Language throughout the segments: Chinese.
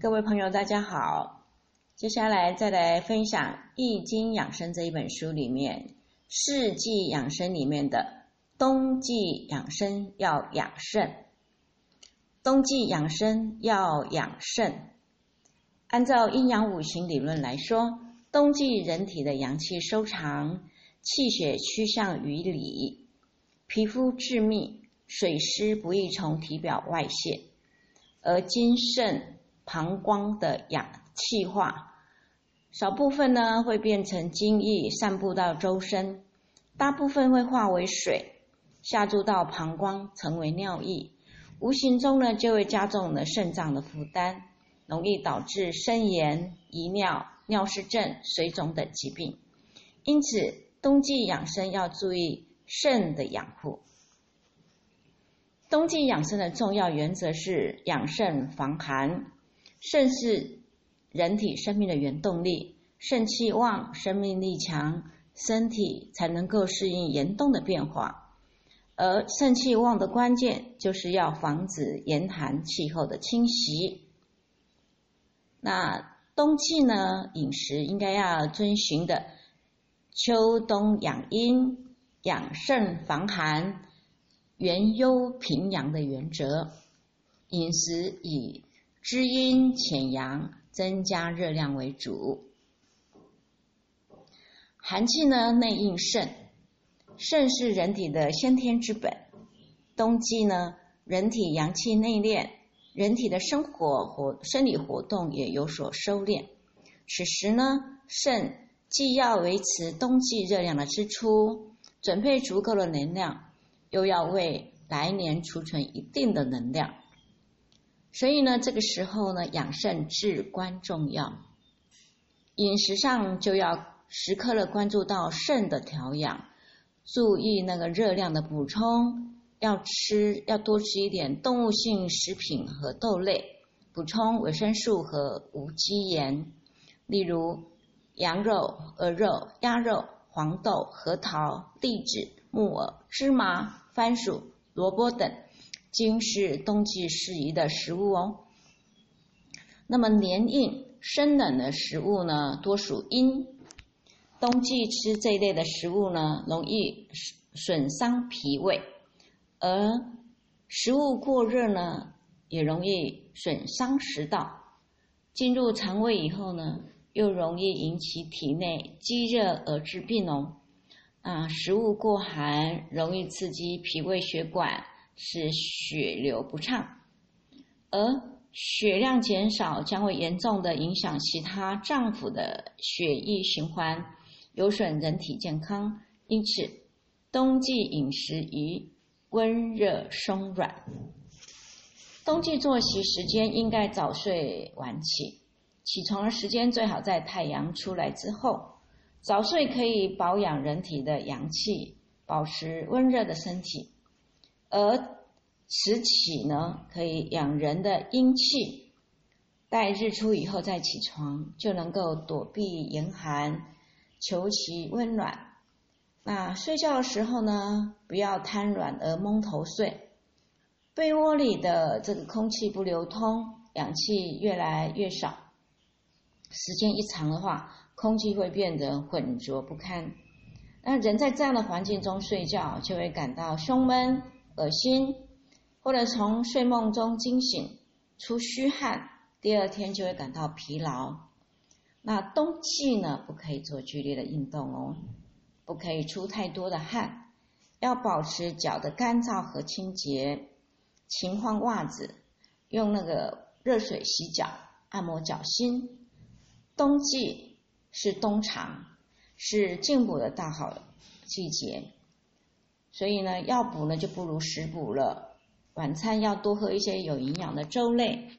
各位朋友，大家好。接下来再来分享《易经养生》这一本书里面四季养生里面的冬季养生要养肾。冬季养生要养肾。按照阴阳五行理论来说，冬季人体的阳气收藏，气血趋向于里，皮肤致密，水湿不易从体表外泄，而精肾。膀胱的氧气化，少部分呢会变成精液散布到周身，大部分会化为水下注到膀胱成为尿液，无形中呢就会加重了肾脏的负担，容易导致肾炎、遗尿、尿失症、水肿等疾病。因此，冬季养生要注意肾的养护。冬季养生的重要原则是养肾防寒。肾是人体生命的原动力，肾气旺，生命力强，身体才能够适应严冬的变化。而肾气旺的关键，就是要防止严寒气候的侵袭。那冬季呢，饮食应该要遵循的秋冬养阴、养肾防寒、元优平阳的原则，饮食以。滋阴潜阳、增加热量为主。寒气呢，内应肾，肾是人体的先天之本。冬季呢，人体阳气内敛，人体的生活活生理活动也有所收敛。此时呢，肾既要维持冬季热量的支出，准备足够的能量，又要为来年储存一定的能量。所以呢，这个时候呢，养肾至关重要。饮食上就要时刻的关注到肾的调养，注意那个热量的补充，要吃要多吃一点动物性食品和豆类，补充维生素和无机盐，例如羊肉、鹅肉、鸭肉、黄豆、核桃、栗子、木耳、芝麻、番薯、萝卜等。均是冬季适宜的食物哦。那么黏硬、生冷的食物呢，多属阴。冬季吃这一类的食物呢，容易损伤脾胃；而食物过热呢，也容易损伤食道。进入肠胃以后呢，又容易引起体内积热而致病哦。啊，食物过寒，容易刺激脾胃血管。使血流不畅，而血量减少将会严重的影响其他脏腑的血液循环，有损人体健康。因此，冬季饮食宜温热松软。冬季作息时间应该早睡晚起，起床的时间最好在太阳出来之后。早睡可以保养人体的阳气，保持温热的身体。而迟起呢，可以养人的阴气，待日出以后再起床，就能够躲避严寒，求其温暖。那睡觉的时候呢，不要瘫软而蒙头睡，被窝里的这个空气不流通，氧气越来越少，时间一长的话，空气会变得浑浊不堪。那人在这样的环境中睡觉，就会感到胸闷。恶心，或者从睡梦中惊醒，出虚汗，第二天就会感到疲劳。那冬季呢，不可以做剧烈的运动哦，不可以出太多的汗，要保持脚的干燥和清洁。勤换袜子，用那个热水洗脚，按摩脚心。冬季是冬藏，是进补的大好季节。所以呢，要补呢就不如食补了。晚餐要多喝一些有营养的粥类，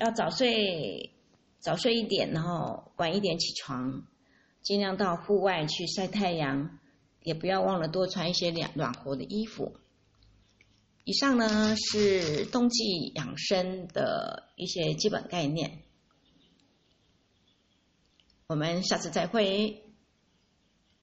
要早睡，早睡一点，然后晚一点起床，尽量到户外去晒太阳，也不要忘了多穿一些暖暖和的衣服。以上呢是冬季养生的一些基本概念，我们下次再会。